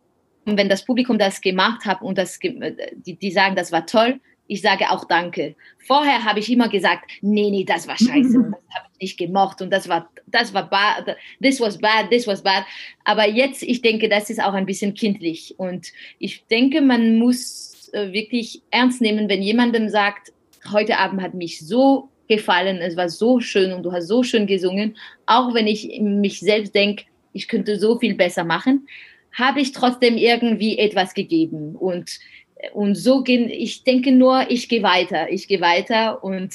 wenn das Publikum das gemacht hat und das, die, die sagen, das war toll, ich sage auch Danke. Vorher habe ich immer gesagt, nee, nee, das war scheiße, das habe ich nicht gemocht und das war, das war bad, this was bad, this was bad. Aber jetzt, ich denke, das ist auch ein bisschen kindlich und ich denke, man muss äh, wirklich ernst nehmen, wenn jemandem sagt, heute Abend hat mich so gefallen, es war so schön und du hast so schön gesungen, auch wenn ich mich selbst denke, ich könnte so viel besser machen, habe ich trotzdem irgendwie etwas gegeben. Und und so gehen, ich denke nur, ich gehe weiter, ich gehe weiter. Und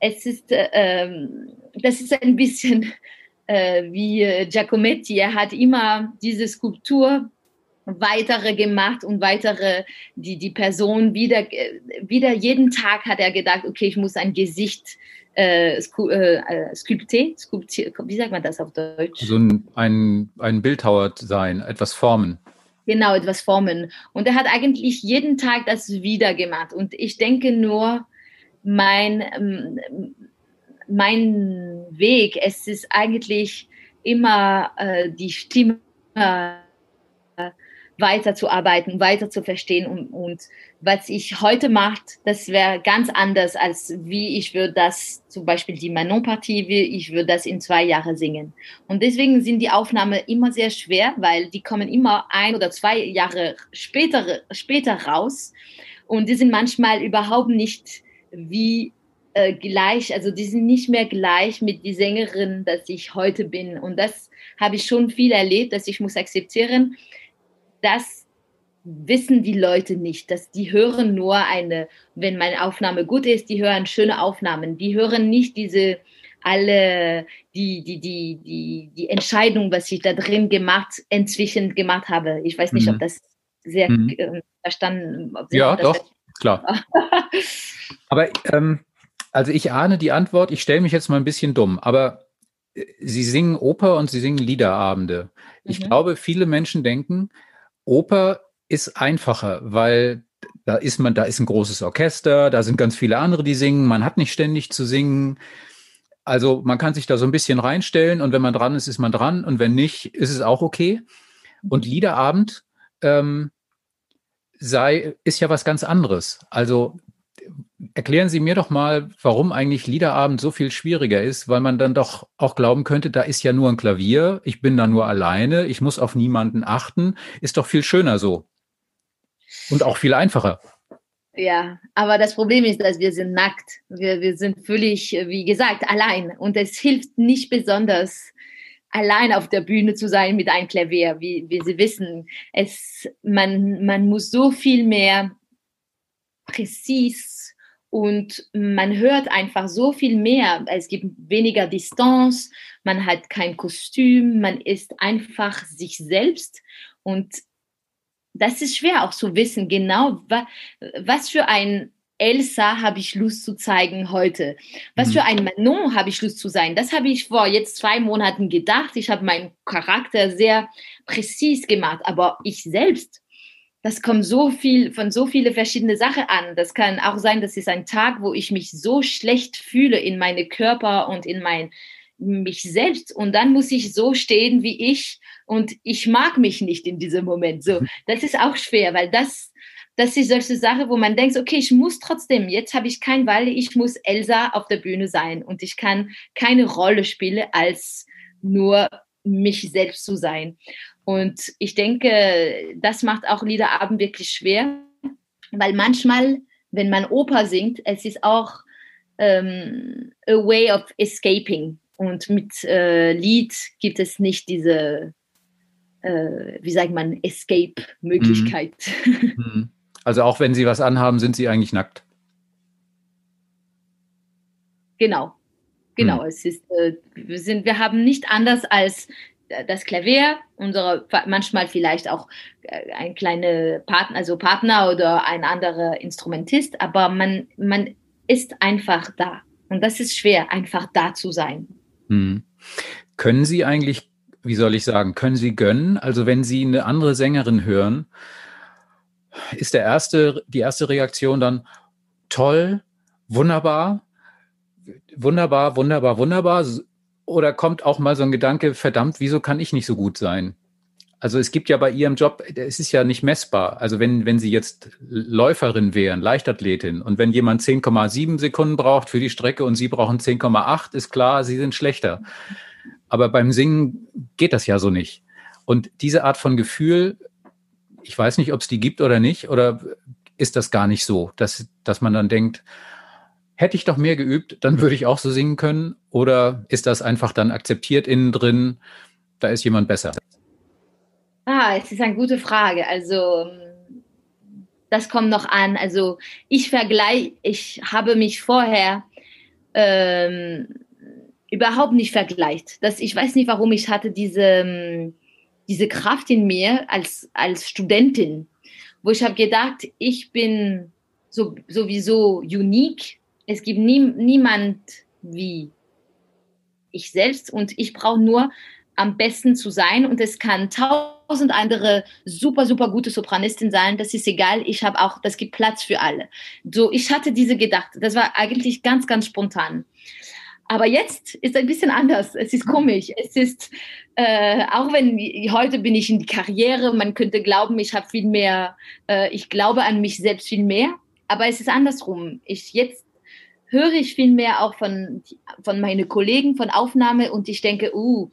es ist, äh, das ist ein bisschen äh, wie Giacometti, er hat immer diese Skulptur weitere gemacht und weitere, die, die Person wieder, wieder jeden Tag hat er gedacht, okay, ich muss ein Gesicht äh, sku, äh, skulpte, skulptier, wie sagt man das auf Deutsch?
So ein, ein, ein Bildhauer sein, etwas formen.
Genau, etwas formen. Und er hat eigentlich jeden Tag das wieder gemacht. Und ich denke nur, mein, ähm, mein Weg, es ist eigentlich immer äh, die Stimme äh, weiterzuarbeiten, weiter zu verstehen und, und was ich heute mache, das wäre ganz anders, als wie ich würde das, zum Beispiel die Manon-Partie, wie ich würde das in zwei Jahren singen. Und deswegen sind die Aufnahmen immer sehr schwer, weil die kommen immer ein oder zwei Jahre später, später raus und die sind manchmal überhaupt nicht wie äh, gleich, also die sind nicht mehr gleich mit die Sängerin, dass ich heute bin. Und das habe ich schon viel erlebt, dass ich muss akzeptieren, das wissen die Leute nicht, dass die hören nur eine, wenn meine Aufnahme gut ist, die hören schöne Aufnahmen, die hören nicht diese alle die die die die die Entscheidung, was ich da drin gemacht inzwischen gemacht habe. Ich weiß nicht, mhm. ob das sehr mhm. äh, verstanden.
ja, doch klar. aber ähm, also ich ahne die Antwort. Ich stelle mich jetzt mal ein bisschen dumm, aber äh, Sie singen Oper und Sie singen Liederabende. Ich mhm. glaube, viele Menschen denken, Oper ist einfacher, weil da ist man, da ist ein großes Orchester, da sind ganz viele andere, die singen, man hat nicht ständig zu singen. Also man kann sich da so ein bisschen reinstellen und wenn man dran ist, ist man dran und wenn nicht, ist es auch okay. Und Liederabend ähm, sei, ist ja was ganz anderes. Also erklären Sie mir doch mal, warum eigentlich Liederabend so viel schwieriger ist, weil man dann doch auch glauben könnte, da ist ja nur ein Klavier, ich bin da nur alleine, ich muss auf niemanden achten, ist doch viel schöner so. Und auch viel einfacher.
Ja, aber das Problem ist, dass wir sind nackt. Wir, wir sind völlig, wie gesagt, allein. Und es hilft nicht besonders, allein auf der Bühne zu sein mit einem Klavier. Wie, wie Sie wissen, es, man, man muss so viel mehr präzis und man hört einfach so viel mehr. Es gibt weniger Distanz, man hat kein Kostüm, man ist einfach sich selbst und das ist schwer auch zu wissen, genau was für ein Elsa habe ich Lust zu zeigen heute? Was mhm. für ein Manon habe ich Lust zu sein? Das habe ich vor jetzt zwei Monaten gedacht. Ich habe meinen Charakter sehr präzis gemacht, aber ich selbst das kommt so viel von so viele verschiedene Sachen an. Das kann auch sein, das ist ein Tag, wo ich mich so schlecht fühle in meine Körper und in mein mich selbst und dann muss ich so stehen wie ich und ich mag mich nicht in diesem Moment. So, das ist auch schwer, weil das das ist solche Sache, wo man denkt, okay, ich muss trotzdem, jetzt habe ich kein Wahl, ich muss Elsa auf der Bühne sein und ich kann keine Rolle spielen als nur mich selbst zu sein. Und ich denke, das macht auch Liederabend wirklich schwer, weil manchmal, wenn man Oper singt, es ist auch ähm, a way of escaping. Und mit äh, Lied gibt es nicht diese, äh, wie sagt man, Escape-Möglichkeit.
Mhm. mhm. Also auch wenn Sie was anhaben, sind Sie eigentlich nackt.
Genau, genau. Mhm. Es ist, äh, wir sind, wir haben nicht anders als das Klavier, unsere manchmal vielleicht auch äh, ein kleiner Partner, also Partner oder ein anderer Instrumentist, aber man, man ist einfach da. Und das ist schwer, einfach da zu sein.
Hm. Können Sie eigentlich, wie soll ich sagen, können Sie gönnen? Also wenn Sie eine andere Sängerin hören, ist der erste, die erste Reaktion dann toll, wunderbar, wunderbar, wunderbar, wunderbar, oder kommt auch mal so ein Gedanke, verdammt, wieso kann ich nicht so gut sein? Also es gibt ja bei Ihrem Job, es ist ja nicht messbar. Also wenn, wenn Sie jetzt Läuferin wären, Leichtathletin, und wenn jemand 10,7 Sekunden braucht für die Strecke und Sie brauchen 10,8, ist klar, Sie sind schlechter. Aber beim Singen geht das ja so nicht. Und diese Art von Gefühl, ich weiß nicht, ob es die gibt oder nicht, oder ist das gar nicht so, dass, dass man dann denkt, hätte ich doch mehr geübt, dann würde ich auch so singen können? Oder ist das einfach dann akzeptiert innen drin, da ist jemand besser?
Ah, es ist eine gute Frage. Also das kommt noch an. Also ich vergleiche, ich habe mich vorher ähm, überhaupt nicht vergleicht. Das, ich weiß nicht, warum ich hatte diese, diese Kraft in mir als, als Studentin, wo ich habe gedacht, ich bin so, sowieso unique. Es gibt nie, niemand wie ich selbst und ich brauche nur am besten zu sein und es kann tausend andere super, super gute Sopranistin sein. Das ist egal. Ich habe auch, das gibt Platz für alle. So, ich hatte diese gedacht. Das war eigentlich ganz, ganz spontan. Aber jetzt ist ein bisschen anders. Es ist komisch. Es ist, äh, auch wenn heute bin ich in die Karriere, man könnte glauben, ich habe viel mehr, äh, ich glaube an mich selbst viel mehr. Aber es ist andersrum. Ich jetzt höre ich viel mehr auch von, von meinen Kollegen von Aufnahme und ich denke, uh,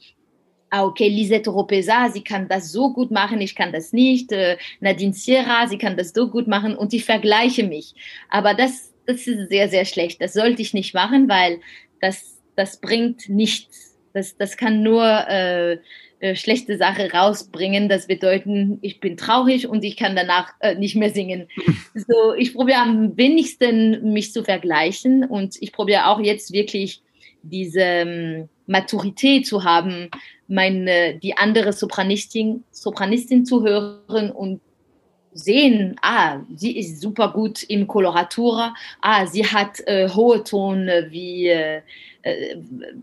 ah, okay, Lisette Ropesa, sie kann das so gut machen, ich kann das nicht. Äh, Nadine Sierra, sie kann das so gut machen und ich vergleiche mich. Aber das, das ist sehr, sehr schlecht. Das sollte ich nicht machen, weil das, das bringt nichts. Das, das kann nur äh, äh, schlechte Sache rausbringen. Das bedeutet, ich bin traurig und ich kann danach äh, nicht mehr singen. so, ich probiere am wenigsten mich zu vergleichen und ich probiere auch jetzt wirklich diese ähm, Maturität zu haben, meine, die andere Sopranistin, Sopranistin zu hören und sehen, ah, sie ist super gut im Koloratura, ah, sie hat äh, hohe Ton wie äh,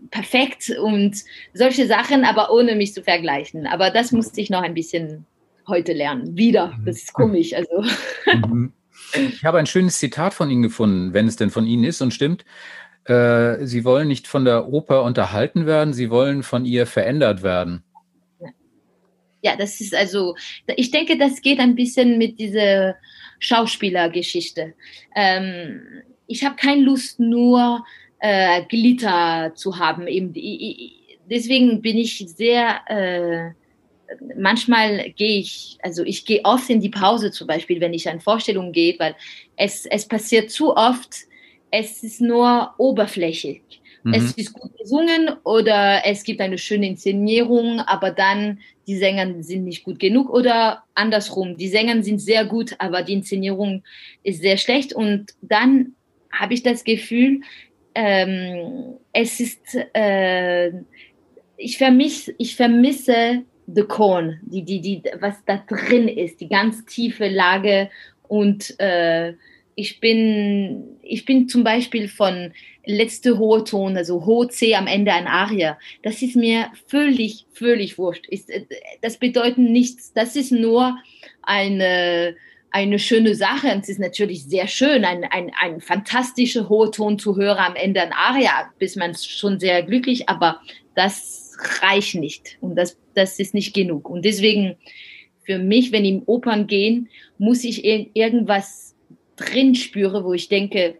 perfekt und solche Sachen, aber ohne mich zu vergleichen. Aber das musste ich noch ein bisschen heute lernen. Wieder. Mhm. Das ist komisch. Also.
Mhm. Ich habe ein schönes Zitat von Ihnen gefunden, wenn es denn von Ihnen ist und stimmt. Äh, Sie wollen nicht von der Oper unterhalten werden, Sie wollen von ihr verändert werden.
Ja, das ist also, ich denke, das geht ein bisschen mit dieser Schauspielergeschichte. Ähm, ich habe keine Lust, nur äh, Glitter zu haben. Eben, deswegen bin ich sehr, äh, manchmal gehe ich, also ich gehe oft in die Pause zum Beispiel, wenn ich an Vorstellungen gehe, weil es, es passiert zu oft, es ist nur oberflächlich. Mhm. Es ist gut gesungen oder es gibt eine schöne Inszenierung, aber dann die Sänger sind nicht gut genug oder andersrum, die Sänger sind sehr gut, aber die Inszenierung ist sehr schlecht und dann habe ich das Gefühl, ähm, es ist, äh, ich, vermiss, ich vermisse The Corn, die, die, die, was da drin ist, die ganz tiefe Lage und äh, ich bin, ich bin zum Beispiel von letzte hohe Ton, also hohe C am Ende ein Aria. Das ist mir völlig, völlig wurscht. Ist, äh, das bedeutet nichts. Das ist nur eine, eine schöne Sache. Und es ist natürlich sehr schön, ein, ein, ein fantastischer hoher Ton zu hören am Ende ein Aria, bis man schon sehr glücklich, aber das reicht nicht. Und das, das ist nicht genug. Und deswegen, für mich, wenn im Opern gehen, muss ich irgendwas drin spüre, wo ich denke,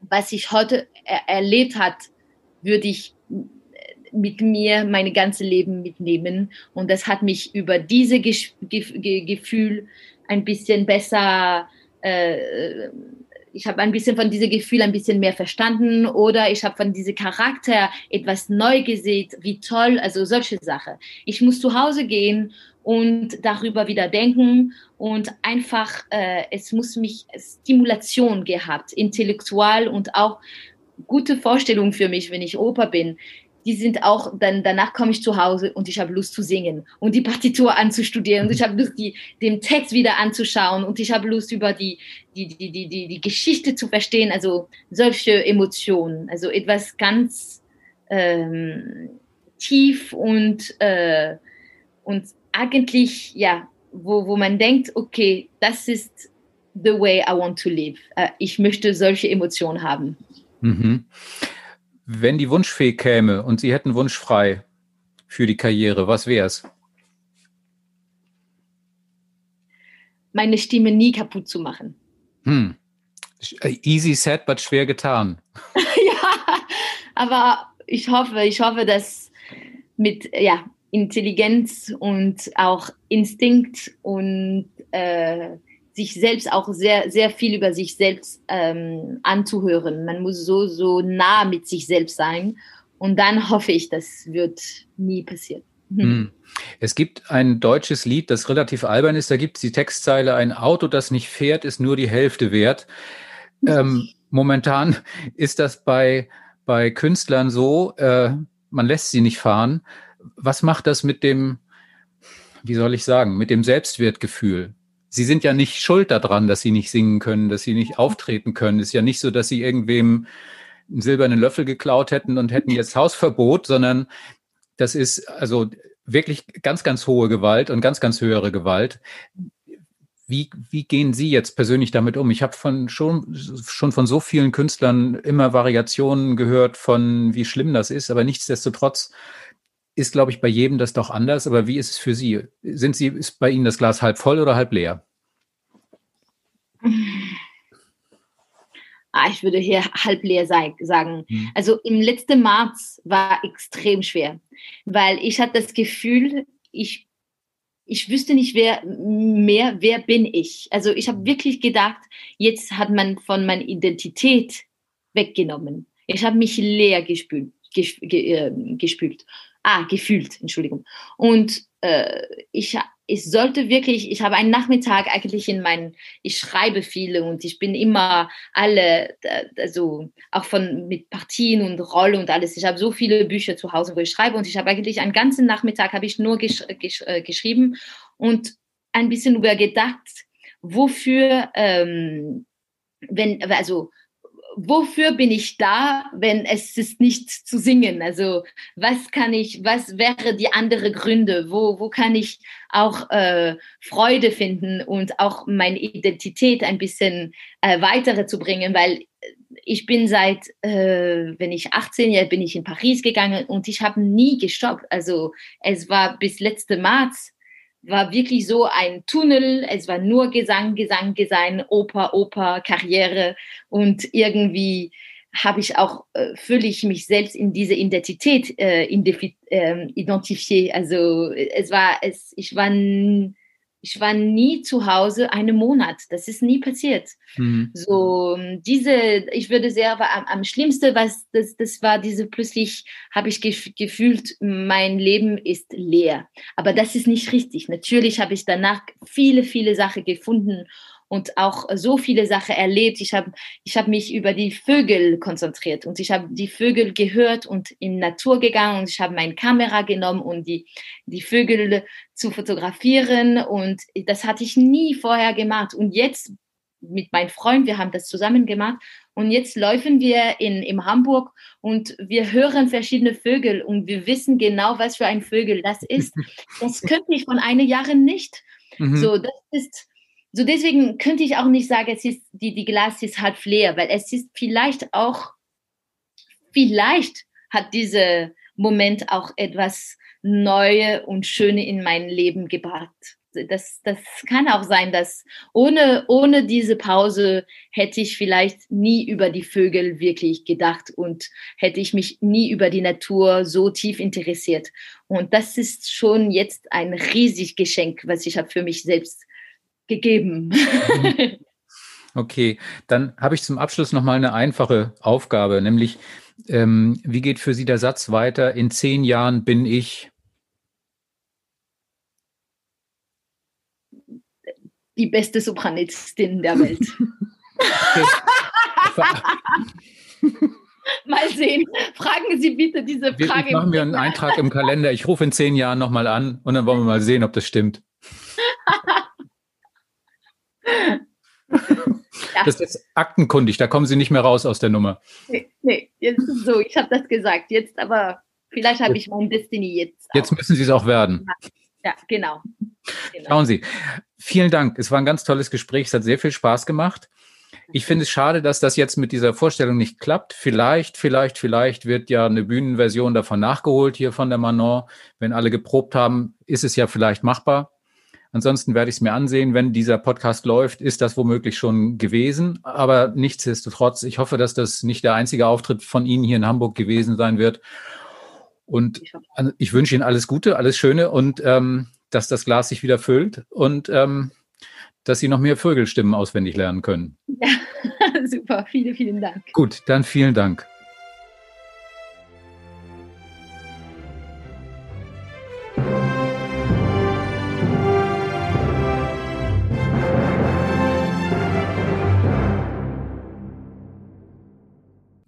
was ich heute er erlebt hat, würde ich mit mir mein ganzes Leben mitnehmen. Und das hat mich über diese Ge Ge Gefühl ein bisschen besser, äh, ich habe ein bisschen von diesem Gefühl ein bisschen mehr verstanden oder ich habe von diesem Charakter etwas neu gesehen, wie toll, also solche Sachen. Ich muss zu Hause gehen und darüber wieder denken und einfach, äh, es muss mich Stimulation gehabt, intellektual und auch gute Vorstellung für mich, wenn ich Oper bin. Die sind auch, dann danach komme ich zu Hause und ich habe Lust zu singen und die Partitur anzustudieren und ich habe Lust, die, den Text wieder anzuschauen und ich habe Lust, über die, die, die, die, die, die Geschichte zu verstehen. Also solche Emotionen, also etwas ganz ähm, tief und, äh, und eigentlich, ja, wo, wo man denkt, okay, das ist the way I want to live. Äh, ich möchte solche Emotionen haben.
Mhm. Wenn die Wunschfee käme und Sie hätten Wunsch frei für die Karriere, was wäre es?
meine Stimme nie kaputt zu machen. Hm.
Easy said, but schwer getan.
ja, aber ich hoffe, ich hoffe, dass mit ja, Intelligenz und auch Instinkt und äh, sich selbst auch sehr, sehr viel über sich selbst ähm, anzuhören. Man muss so, so nah mit sich selbst sein. Und dann hoffe ich, das wird nie passieren.
Hm. Es gibt ein deutsches Lied, das relativ albern ist. Da gibt es die Textzeile, ein Auto, das nicht fährt, ist nur die Hälfte wert. Ähm, momentan ist das bei, bei Künstlern so, äh, man lässt sie nicht fahren. Was macht das mit dem, wie soll ich sagen, mit dem Selbstwertgefühl? Sie sind ja nicht schuld daran, dass sie nicht singen können, dass sie nicht auftreten können. Es ist ja nicht so, dass sie irgendwem einen silbernen Löffel geklaut hätten und hätten jetzt Hausverbot, sondern das ist also wirklich ganz, ganz hohe Gewalt und ganz, ganz höhere Gewalt. Wie, wie gehen Sie jetzt persönlich damit um? Ich habe von schon, schon von so vielen Künstlern immer Variationen gehört von, wie schlimm das ist, aber nichtsdestotrotz ist, glaube ich, bei jedem das doch anders. Aber wie ist es für Sie? Sind Sie, ist bei Ihnen das Glas halb voll oder halb leer?
Ah, ich würde hier halb leer sagen. Mhm. Also im letzten März war extrem schwer, weil ich hatte das Gefühl, ich, ich wüsste nicht wer, mehr, wer bin ich. Also ich habe wirklich gedacht, jetzt hat man von meiner Identität weggenommen. Ich habe mich leer gespült, gespült, äh, gespült. Ah, gefühlt, Entschuldigung. Und äh, ich, ich sollte wirklich, ich habe einen Nachmittag eigentlich in meinen, ich schreibe viele und ich bin immer alle, also auch von mit Partien und Rollen und alles. Ich habe so viele Bücher zu Hause, wo ich schreibe und ich habe eigentlich einen ganzen Nachmittag habe ich nur gesch gesch äh, geschrieben und ein bisschen über gedacht, wofür, ähm, wenn, also wofür bin ich da, wenn es ist nicht zu singen? Also was kann ich, was wäre die andere Gründe? Wo, wo kann ich auch äh, Freude finden und auch meine Identität ein bisschen äh, weitere zu bringen? Weil ich bin seit, äh, wenn ich 18 Jahre bin ich in Paris gegangen und ich habe nie gestoppt. Also es war bis letzte März war wirklich so ein Tunnel. Es war nur Gesang, Gesang, Gesang, Oper, Oper, Karriere. Und irgendwie habe ich auch, äh, fühle ich mich selbst in diese Identität äh, äh, identifiziert. Also es war, es, ich war ich war nie zu Hause einen Monat. Das ist nie passiert. Mhm. So diese, ich würde sehr, am, am schlimmsten, was das, das war diese plötzlich habe ich gefühlt, mein Leben ist leer. Aber das ist nicht richtig. Natürlich habe ich danach viele, viele Sachen gefunden und auch so viele Sachen erlebt. Ich habe ich hab mich über die Vögel konzentriert und ich habe die Vögel gehört und in Natur gegangen und ich habe meine Kamera genommen, um die, die Vögel zu fotografieren und das hatte ich nie vorher gemacht. Und jetzt mit meinem Freund, wir haben das zusammen gemacht und jetzt laufen wir in, in Hamburg und wir hören verschiedene Vögel und wir wissen genau, was für ein Vögel das ist. Das könnte ich von einem Jahr nicht. Mhm. So, das ist, so deswegen könnte ich auch nicht sagen, es ist die, die Glas ist halb leer, weil es ist vielleicht auch, vielleicht hat dieser Moment auch etwas Neue und Schöne in mein Leben gebracht. Das, das kann auch sein, dass ohne, ohne diese Pause hätte ich vielleicht nie über die Vögel wirklich gedacht und hätte ich mich nie über die Natur so tief interessiert. Und das ist schon jetzt ein riesig Geschenk, was ich habe für mich selbst gegeben.
Okay, dann habe ich zum Abschluss noch mal eine einfache Aufgabe, nämlich ähm, wie geht für Sie der Satz weiter? In zehn Jahren bin ich
die beste Sopranistin der Welt. mal sehen. Fragen Sie bitte diese Frage.
Jetzt machen wir einen Eintrag im Kalender. Ich rufe in zehn Jahren nochmal an und dann wollen wir mal sehen, ob das stimmt. Das ist jetzt aktenkundig, da kommen Sie nicht mehr raus aus der Nummer.
Nee, nee jetzt ist es so, ich habe das gesagt, jetzt aber vielleicht habe ich mein Destiny jetzt.
Auch. Jetzt müssen Sie es auch werden.
Ja, genau.
genau. Schauen Sie, vielen Dank. Es war ein ganz tolles Gespräch, es hat sehr viel Spaß gemacht. Ich finde es schade, dass das jetzt mit dieser Vorstellung nicht klappt. Vielleicht, vielleicht, vielleicht wird ja eine Bühnenversion davon nachgeholt hier von der Manon. Wenn alle geprobt haben, ist es ja vielleicht machbar. Ansonsten werde ich es mir ansehen. Wenn dieser Podcast läuft, ist das womöglich schon gewesen. Aber nichtsdestotrotz, ich hoffe, dass das nicht der einzige Auftritt von Ihnen hier in Hamburg gewesen sein wird. Und ich wünsche Ihnen alles Gute, alles Schöne und ähm, dass das Glas sich wieder füllt und ähm, dass Sie noch mehr Vögelstimmen auswendig lernen können. Ja,
super. Vielen, vielen Dank.
Gut, dann vielen Dank.